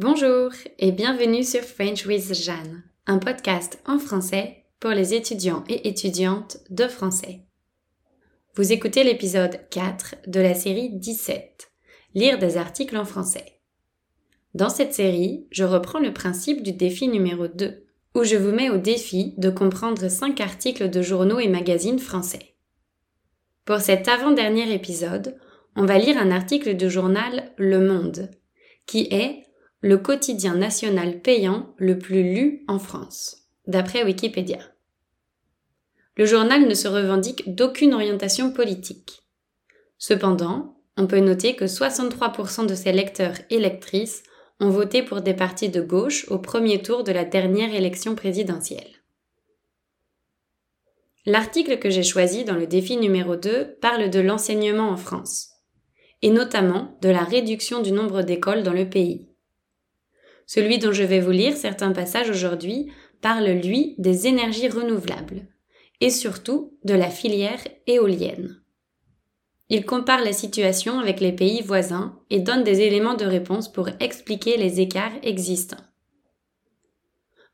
Bonjour et bienvenue sur French with Jeanne, un podcast en français pour les étudiants et étudiantes de français. Vous écoutez l'épisode 4 de la série 17, Lire des articles en français. Dans cette série, je reprends le principe du défi numéro 2, où je vous mets au défi de comprendre 5 articles de journaux et magazines français. Pour cet avant-dernier épisode, on va lire un article du journal Le Monde, qui est le quotidien national payant le plus lu en France, d'après Wikipédia. Le journal ne se revendique d'aucune orientation politique. Cependant, on peut noter que 63% de ses lecteurs et lectrices ont voté pour des partis de gauche au premier tour de la dernière élection présidentielle. L'article que j'ai choisi dans le défi numéro 2 parle de l'enseignement en France, et notamment de la réduction du nombre d'écoles dans le pays. Celui dont je vais vous lire certains passages aujourd'hui parle, lui, des énergies renouvelables et surtout de la filière éolienne. Il compare la situation avec les pays voisins et donne des éléments de réponse pour expliquer les écarts existants.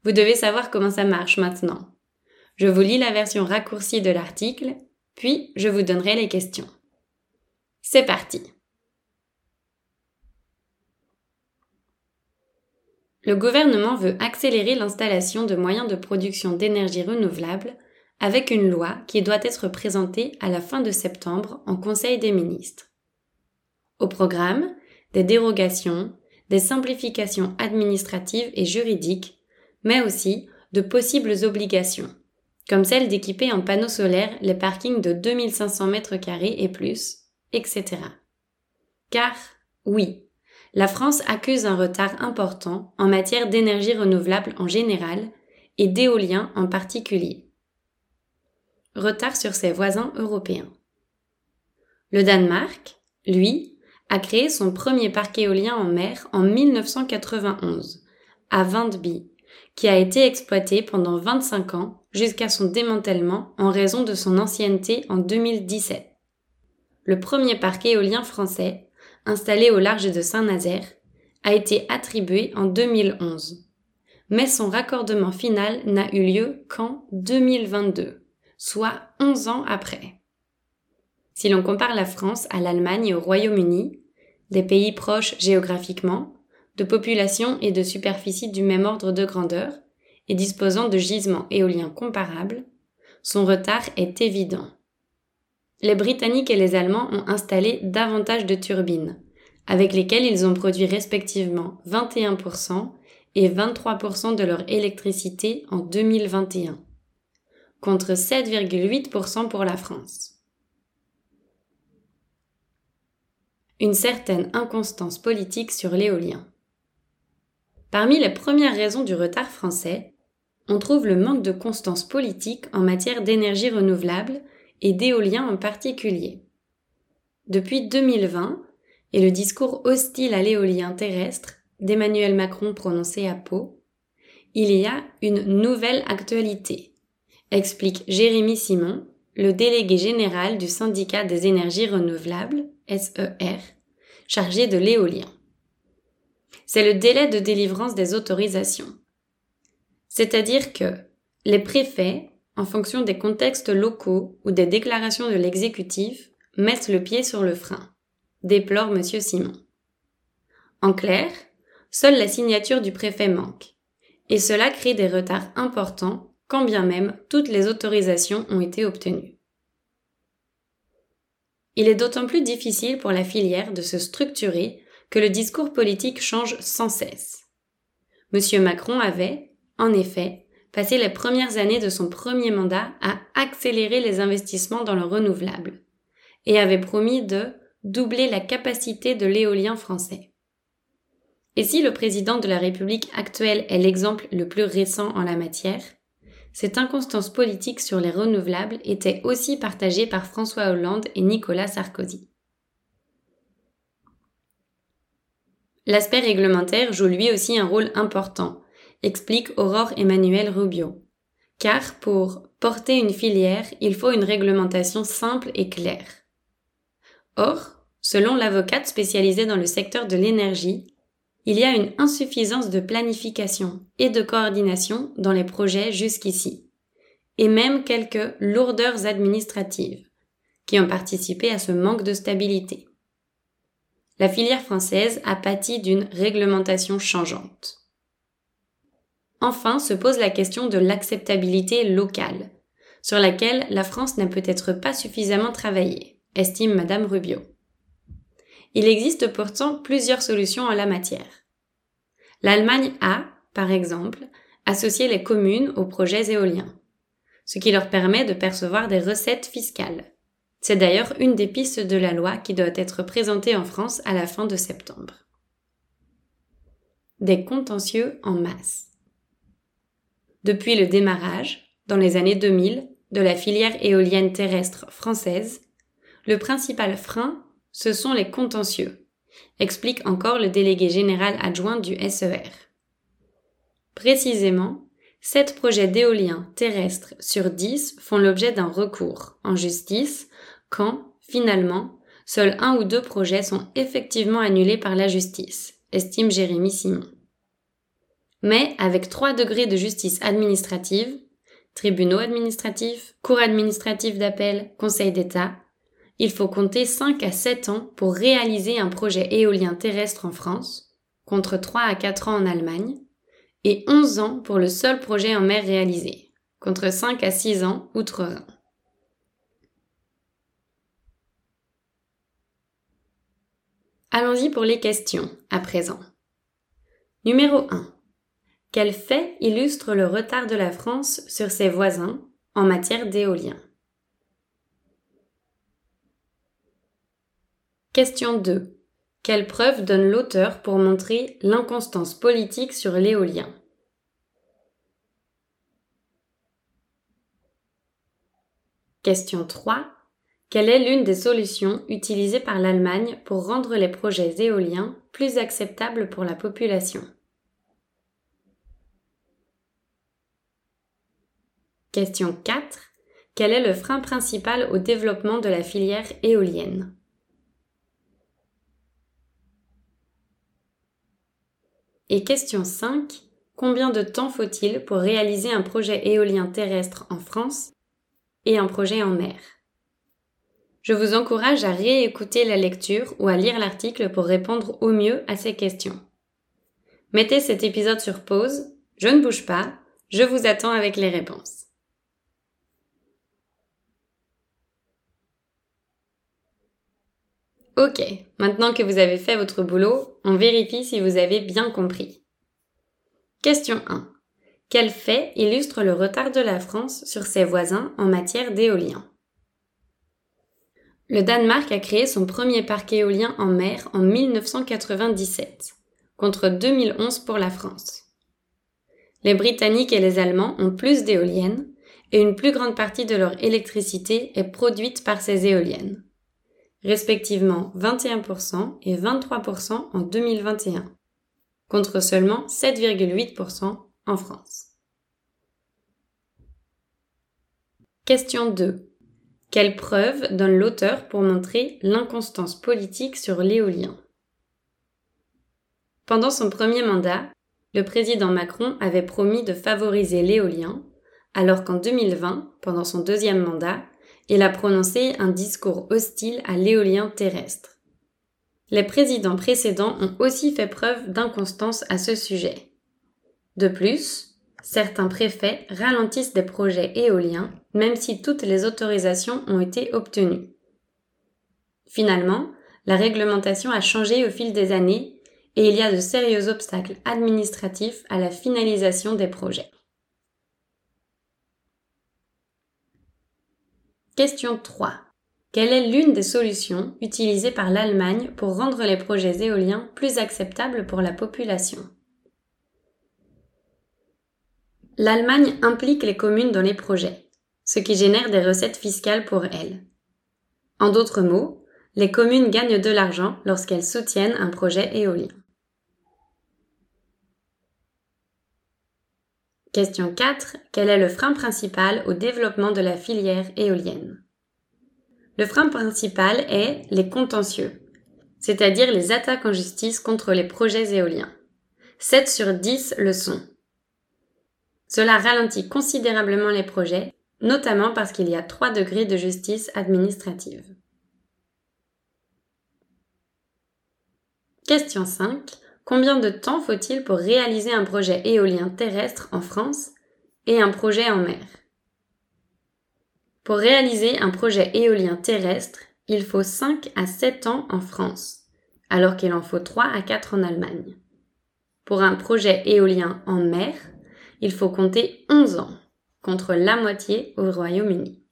Vous devez savoir comment ça marche maintenant. Je vous lis la version raccourcie de l'article, puis je vous donnerai les questions. C'est parti. Le gouvernement veut accélérer l'installation de moyens de production d'énergie renouvelable avec une loi qui doit être présentée à la fin de septembre en Conseil des ministres. Au programme, des dérogations, des simplifications administratives et juridiques, mais aussi de possibles obligations, comme celle d'équiper en panneaux solaires les parkings de 2500 mètres carrés et plus, etc. Car, oui, la France accuse un retard important en matière d'énergie renouvelable en général et d'éolien en particulier. Retard sur ses voisins européens. Le Danemark, lui, a créé son premier parc éolien en mer en 1991, à Vindby, qui a été exploité pendant 25 ans jusqu'à son démantèlement en raison de son ancienneté en 2017. Le premier parc éolien français installé au large de Saint-Nazaire, a été attribué en 2011. Mais son raccordement final n'a eu lieu qu'en 2022, soit 11 ans après. Si l'on compare la France à l'Allemagne et au Royaume-Uni, des pays proches géographiquement, de population et de superficie du même ordre de grandeur, et disposant de gisements éoliens comparables, son retard est évident les Britanniques et les Allemands ont installé davantage de turbines, avec lesquelles ils ont produit respectivement 21% et 23% de leur électricité en 2021, contre 7,8% pour la France. Une certaine inconstance politique sur l'éolien. Parmi les premières raisons du retard français, on trouve le manque de constance politique en matière d'énergie renouvelable et d'éolien en particulier. Depuis 2020, et le discours hostile à l'éolien terrestre d'Emmanuel Macron prononcé à Pau, il y a une nouvelle actualité, explique Jérémy Simon, le délégué général du syndicat des énergies renouvelables, SER, chargé de l'éolien. C'est le délai de délivrance des autorisations. C'est-à-dire que les préfets en fonction des contextes locaux ou des déclarations de l'exécutif, mettent le pied sur le frein, déplore M. Simon. En clair, seule la signature du préfet manque, et cela crée des retards importants quand bien même toutes les autorisations ont été obtenues. Il est d'autant plus difficile pour la filière de se structurer que le discours politique change sans cesse. M. Macron avait, en effet, passé les premières années de son premier mandat à accélérer les investissements dans le renouvelable et avait promis de doubler la capacité de l'éolien français. Et si le président de la République actuelle est l'exemple le plus récent en la matière, cette inconstance politique sur les renouvelables était aussi partagée par François Hollande et Nicolas Sarkozy. L'aspect réglementaire joue lui aussi un rôle important, explique Aurore Emmanuel Rubio. Car pour porter une filière, il faut une réglementation simple et claire. Or, selon l'avocate spécialisée dans le secteur de l'énergie, il y a une insuffisance de planification et de coordination dans les projets jusqu'ici, et même quelques lourdeurs administratives qui ont participé à ce manque de stabilité. La filière française a pâti d'une réglementation changeante. Enfin se pose la question de l'acceptabilité locale, sur laquelle la France n'a peut-être pas suffisamment travaillé, estime Madame Rubio. Il existe pourtant plusieurs solutions en la matière. L'Allemagne a, par exemple, associé les communes aux projets éoliens, ce qui leur permet de percevoir des recettes fiscales. C'est d'ailleurs une des pistes de la loi qui doit être présentée en France à la fin de septembre. Des contentieux en masse. Depuis le démarrage, dans les années 2000, de la filière éolienne terrestre française, le principal frein ce sont les contentieux, explique encore le délégué général adjoint du SER. Précisément, sept projets d'éolien terrestres sur 10 font l'objet d'un recours en justice quand, finalement, seuls un ou deux projets sont effectivement annulés par la justice, estime Jérémy Simon. Mais avec trois degrés de justice administrative, tribunaux administratifs, cours administratifs d'appel, conseil d'État, il faut compter 5 à 7 ans pour réaliser un projet éolien terrestre en France, contre 3 à 4 ans en Allemagne, et 11 ans pour le seul projet en mer réalisé, contre 5 à 6 ans outre-Rhin. Allons-y pour les questions, à présent. Numéro 1. Quel fait illustre le retard de la France sur ses voisins en matière d'éolien? Question 2. Quelle preuve donne l'auteur pour montrer l'inconstance politique sur l'éolien? Question 3. Quelle est l'une des solutions utilisées par l'Allemagne pour rendre les projets éoliens plus acceptables pour la population? Question 4. Quel est le frein principal au développement de la filière éolienne? Et question 5. Combien de temps faut-il pour réaliser un projet éolien terrestre en France et un projet en mer? Je vous encourage à réécouter la lecture ou à lire l'article pour répondre au mieux à ces questions. Mettez cet épisode sur pause, je ne bouge pas, je vous attends avec les réponses. Ok, maintenant que vous avez fait votre boulot, on vérifie si vous avez bien compris. Question 1. Quel fait illustre le retard de la France sur ses voisins en matière d'éolien? Le Danemark a créé son premier parc éolien en mer en 1997, contre 2011 pour la France. Les Britanniques et les Allemands ont plus d'éoliennes, et une plus grande partie de leur électricité est produite par ces éoliennes respectivement 21% et 23% en 2021, contre seulement 7,8% en France. Question 2. Quelle preuve donne l'auteur pour montrer l'inconstance politique sur l'éolien? Pendant son premier mandat, le président Macron avait promis de favoriser l'éolien, alors qu'en 2020, pendant son deuxième mandat, il a prononcé un discours hostile à l'éolien terrestre. Les présidents précédents ont aussi fait preuve d'inconstance à ce sujet. De plus, certains préfets ralentissent des projets éoliens même si toutes les autorisations ont été obtenues. Finalement, la réglementation a changé au fil des années et il y a de sérieux obstacles administratifs à la finalisation des projets. Question 3. Quelle est l'une des solutions utilisées par l'Allemagne pour rendre les projets éoliens plus acceptables pour la population? L'Allemagne implique les communes dans les projets, ce qui génère des recettes fiscales pour elles. En d'autres mots, les communes gagnent de l'argent lorsqu'elles soutiennent un projet éolien. Question 4. Quel est le frein principal au développement de la filière éolienne? Le frein principal est les contentieux, c'est-à-dire les attaques en justice contre les projets éoliens. 7 sur 10 le sont. Cela ralentit considérablement les projets, notamment parce qu'il y a 3 degrés de justice administrative. Question 5. Combien de temps faut-il pour réaliser un projet éolien terrestre en France et un projet en mer? Pour réaliser un projet éolien terrestre, il faut 5 à 7 ans en France, alors qu'il en faut 3 à 4 en Allemagne. Pour un projet éolien en mer, il faut compter 11 ans, contre la moitié au Royaume-Uni.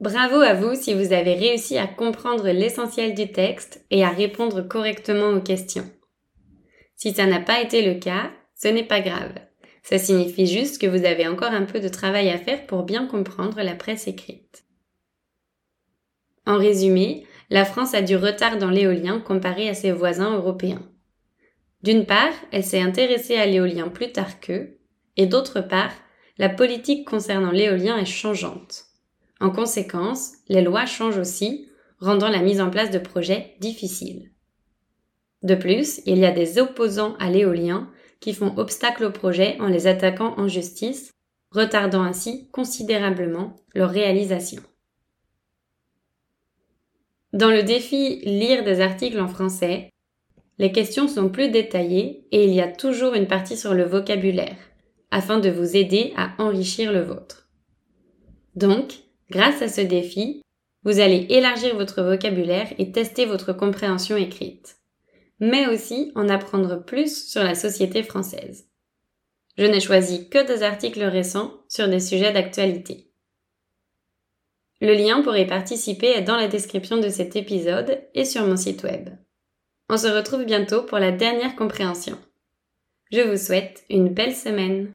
Bravo à vous si vous avez réussi à comprendre l'essentiel du texte et à répondre correctement aux questions. Si ça n'a pas été le cas, ce n'est pas grave. Ça signifie juste que vous avez encore un peu de travail à faire pour bien comprendre la presse écrite. En résumé, la France a du retard dans l'éolien comparé à ses voisins européens. D'une part, elle s'est intéressée à l'éolien plus tard qu'eux, et d'autre part, la politique concernant l'éolien est changeante. En conséquence, les lois changent aussi, rendant la mise en place de projets difficiles. De plus, il y a des opposants à l'éolien qui font obstacle aux projets en les attaquant en justice, retardant ainsi considérablement leur réalisation. Dans le défi Lire des articles en français, les questions sont plus détaillées et il y a toujours une partie sur le vocabulaire, afin de vous aider à enrichir le vôtre. Donc, Grâce à ce défi, vous allez élargir votre vocabulaire et tester votre compréhension écrite, mais aussi en apprendre plus sur la société française. Je n'ai choisi que des articles récents sur des sujets d'actualité. Le lien pour y participer est dans la description de cet épisode et sur mon site web. On se retrouve bientôt pour la dernière compréhension. Je vous souhaite une belle semaine.